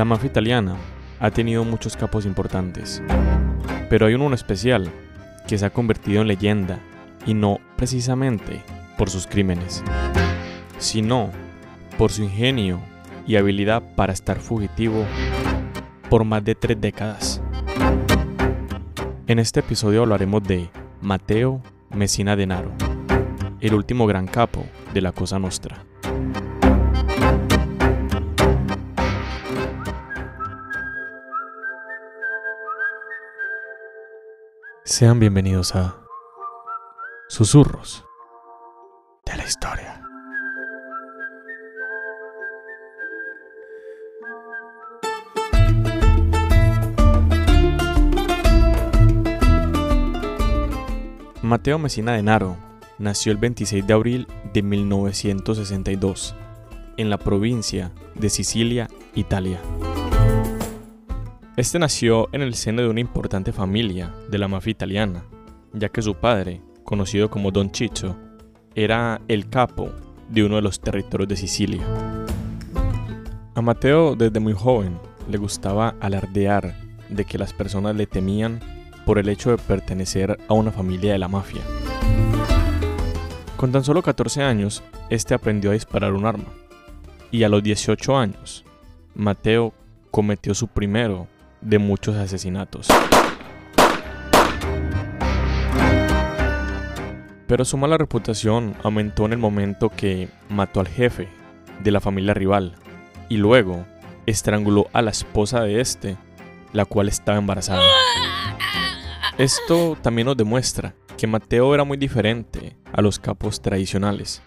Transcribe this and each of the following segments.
La mafia italiana ha tenido muchos capos importantes, pero hay uno en especial que se ha convertido en leyenda y no precisamente por sus crímenes, sino por su ingenio y habilidad para estar fugitivo por más de tres décadas. En este episodio hablaremos de Mateo Messina Denaro, el último gran capo de la Cosa Nostra. Sean bienvenidos a Susurros de la Historia. Mateo Messina Denaro nació el 26 de abril de 1962 en la provincia de Sicilia, Italia. Este nació en el seno de una importante familia de la mafia italiana, ya que su padre, conocido como Don Ciccio, era el capo de uno de los territorios de Sicilia. A Mateo desde muy joven le gustaba alardear de que las personas le temían por el hecho de pertenecer a una familia de la mafia. Con tan solo 14 años, este aprendió a disparar un arma. Y a los 18 años, Mateo cometió su primero de muchos asesinatos. Pero su mala reputación aumentó en el momento que mató al jefe de la familia rival y luego estranguló a la esposa de este, la cual estaba embarazada. Esto también nos demuestra que Mateo era muy diferente a los capos tradicionales,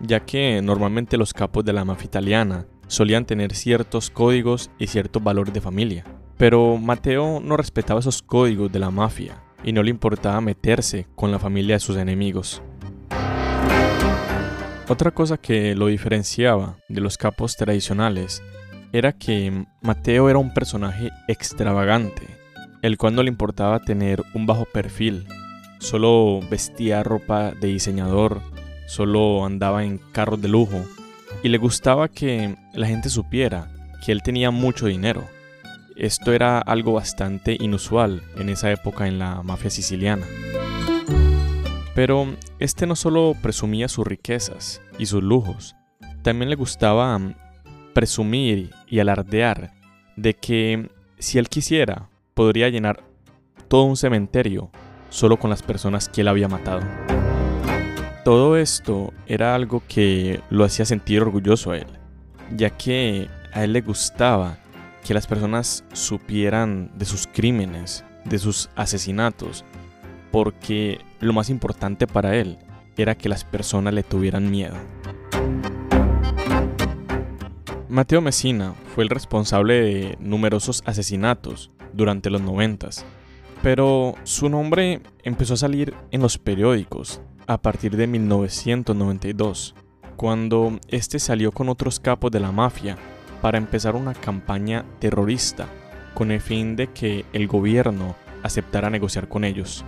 ya que normalmente los capos de la mafia italiana solían tener ciertos códigos y ciertos valores de familia. Pero Mateo no respetaba esos códigos de la mafia y no le importaba meterse con la familia de sus enemigos. Otra cosa que lo diferenciaba de los capos tradicionales era que Mateo era un personaje extravagante, el cual no le importaba tener un bajo perfil, solo vestía ropa de diseñador, solo andaba en carros de lujo y le gustaba que la gente supiera que él tenía mucho dinero esto era algo bastante inusual en esa época en la mafia siciliana. Pero este no solo presumía sus riquezas y sus lujos, también le gustaba mm, presumir y alardear de que si él quisiera podría llenar todo un cementerio solo con las personas que él había matado. Todo esto era algo que lo hacía sentir orgulloso a él, ya que a él le gustaba que las personas supieran de sus crímenes, de sus asesinatos, porque lo más importante para él era que las personas le tuvieran miedo. Mateo Messina fue el responsable de numerosos asesinatos durante los noventas, pero su nombre empezó a salir en los periódicos a partir de 1992, cuando este salió con otros capos de la mafia para empezar una campaña terrorista con el fin de que el gobierno aceptara negociar con ellos.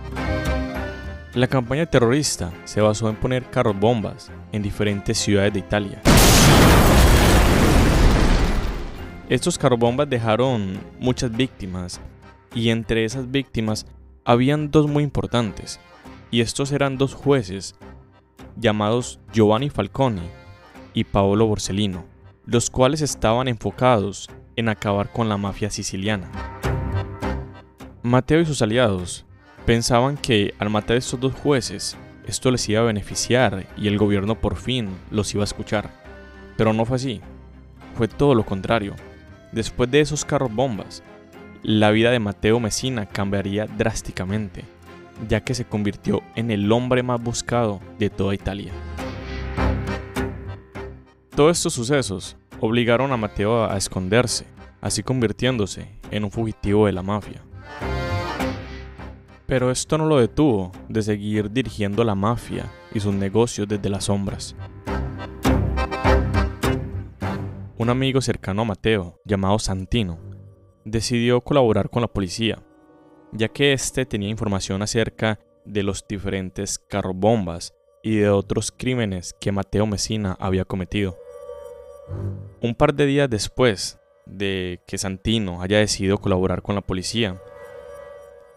La campaña terrorista se basó en poner carros bombas en diferentes ciudades de Italia. Estos carros bombas dejaron muchas víctimas y entre esas víctimas habían dos muy importantes y estos eran dos jueces llamados Giovanni Falconi y Paolo Borsellino los cuales estaban enfocados en acabar con la mafia siciliana. Mateo y sus aliados pensaban que al matar a estos dos jueces, esto les iba a beneficiar y el gobierno por fin los iba a escuchar. Pero no fue así. Fue todo lo contrario. Después de esos carros bombas, la vida de Mateo Messina cambiaría drásticamente, ya que se convirtió en el hombre más buscado de toda Italia. Todos estos sucesos obligaron a Mateo a esconderse, así convirtiéndose en un fugitivo de la mafia. Pero esto no lo detuvo de seguir dirigiendo la mafia y sus negocios desde las sombras. Un amigo cercano a Mateo, llamado Santino, decidió colaborar con la policía, ya que éste tenía información acerca de los diferentes carrobombas y de otros crímenes que Mateo Messina había cometido. Un par de días después de que Santino haya decidido colaborar con la policía,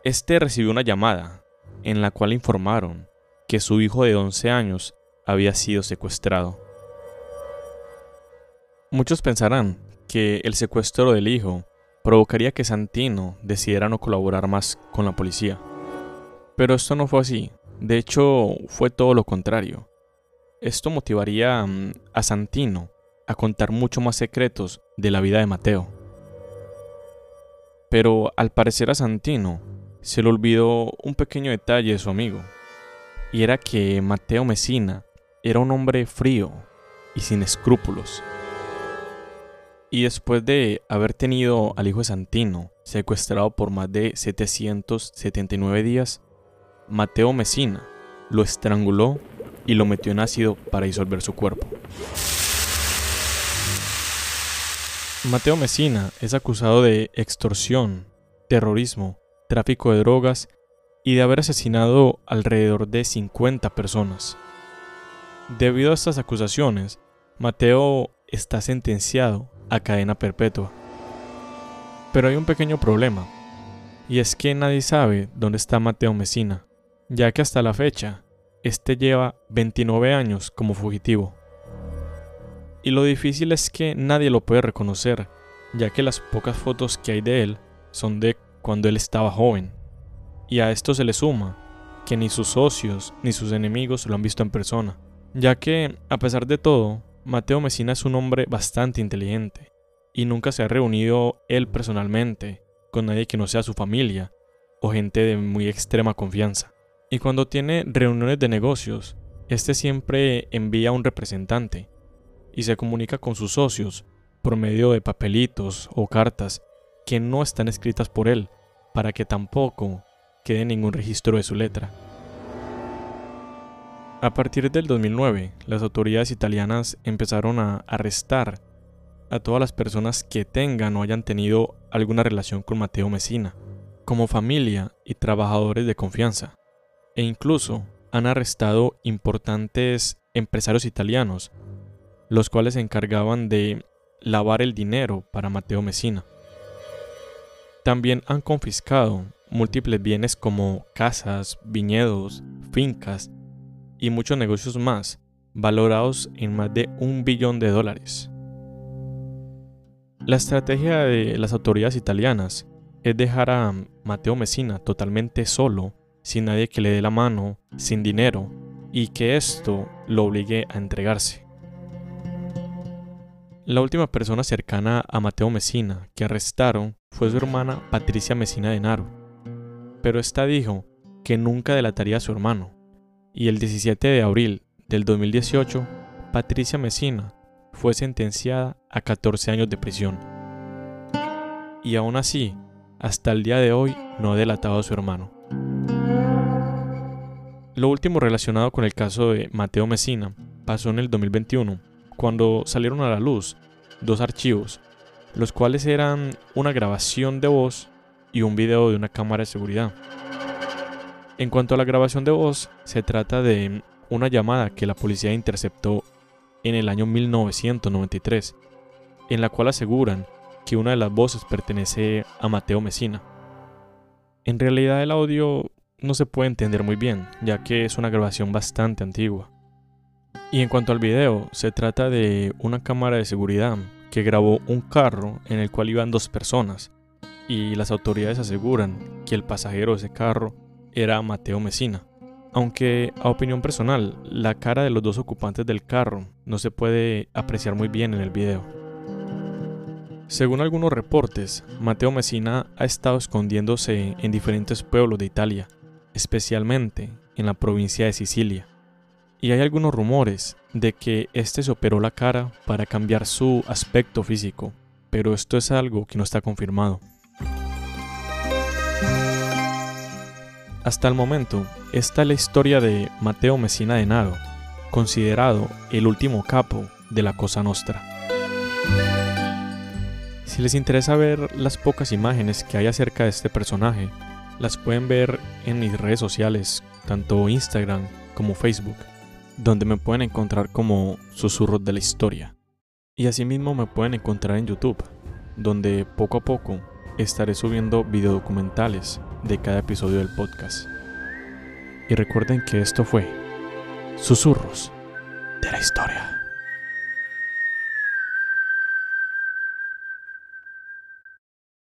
este recibió una llamada en la cual informaron que su hijo de 11 años había sido secuestrado. Muchos pensarán que el secuestro del hijo provocaría que Santino decidiera no colaborar más con la policía. Pero esto no fue así. De hecho, fue todo lo contrario. Esto motivaría mm, a Santino a contar mucho más secretos de la vida de Mateo. Pero al parecer a Santino se le olvidó un pequeño detalle de su amigo, y era que Mateo Mesina era un hombre frío y sin escrúpulos. Y después de haber tenido al hijo de Santino secuestrado por más de 779 días, Mateo Mesina lo estranguló y lo metió en ácido para disolver su cuerpo. Mateo Mesina es acusado de extorsión, terrorismo, tráfico de drogas y de haber asesinado alrededor de 50 personas. Debido a estas acusaciones, Mateo está sentenciado a cadena perpetua. Pero hay un pequeño problema, y es que nadie sabe dónde está Mateo Mesina, ya que hasta la fecha, este lleva 29 años como fugitivo. Y lo difícil es que nadie lo puede reconocer, ya que las pocas fotos que hay de él son de cuando él estaba joven. Y a esto se le suma que ni sus socios ni sus enemigos lo han visto en persona, ya que, a pesar de todo, Mateo Mesina es un hombre bastante inteligente y nunca se ha reunido él personalmente con nadie que no sea su familia o gente de muy extrema confianza. Y cuando tiene reuniones de negocios, este siempre envía un representante y se comunica con sus socios por medio de papelitos o cartas que no están escritas por él, para que tampoco quede ningún registro de su letra. A partir del 2009, las autoridades italianas empezaron a arrestar a todas las personas que tengan o hayan tenido alguna relación con Mateo Messina, como familia y trabajadores de confianza, e incluso han arrestado importantes empresarios italianos, los cuales se encargaban de lavar el dinero para Mateo Messina. También han confiscado múltiples bienes como casas, viñedos, fincas y muchos negocios más, valorados en más de un billón de dólares. La estrategia de las autoridades italianas es dejar a Matteo Messina totalmente solo, sin nadie que le dé la mano, sin dinero, y que esto lo obligue a entregarse. La última persona cercana a Mateo Messina que arrestaron fue su hermana Patricia Messina de Naro, pero esta dijo que nunca delataría a su hermano, y el 17 de abril del 2018, Patricia Messina fue sentenciada a 14 años de prisión. Y aún así, hasta el día de hoy no ha delatado a su hermano. Lo último relacionado con el caso de Mateo Messina pasó en el 2021, cuando salieron a la luz dos archivos, los cuales eran una grabación de voz y un video de una cámara de seguridad. En cuanto a la grabación de voz, se trata de una llamada que la policía interceptó en el año 1993, en la cual aseguran que una de las voces pertenece a Mateo Messina. En realidad el audio no se puede entender muy bien, ya que es una grabación bastante antigua. Y en cuanto al video, se trata de una cámara de seguridad que grabó un carro en el cual iban dos personas, y las autoridades aseguran que el pasajero de ese carro era Mateo Messina. Aunque a opinión personal, la cara de los dos ocupantes del carro no se puede apreciar muy bien en el video. Según algunos reportes, Mateo Messina ha estado escondiéndose en diferentes pueblos de Italia, especialmente en la provincia de Sicilia. Y hay algunos rumores de que este se operó la cara para cambiar su aspecto físico, pero esto es algo que no está confirmado. Hasta el momento, esta es la historia de Mateo Messina de Naro, considerado el último capo de la Cosa Nostra. Si les interesa ver las pocas imágenes que hay acerca de este personaje, las pueden ver en mis redes sociales, tanto Instagram como Facebook, donde me pueden encontrar como Susurros de la Historia. Y asimismo me pueden encontrar en YouTube, donde poco a poco estaré subiendo videodocumentales de cada episodio del podcast. Y recuerden que esto fue Susurros de la Historia.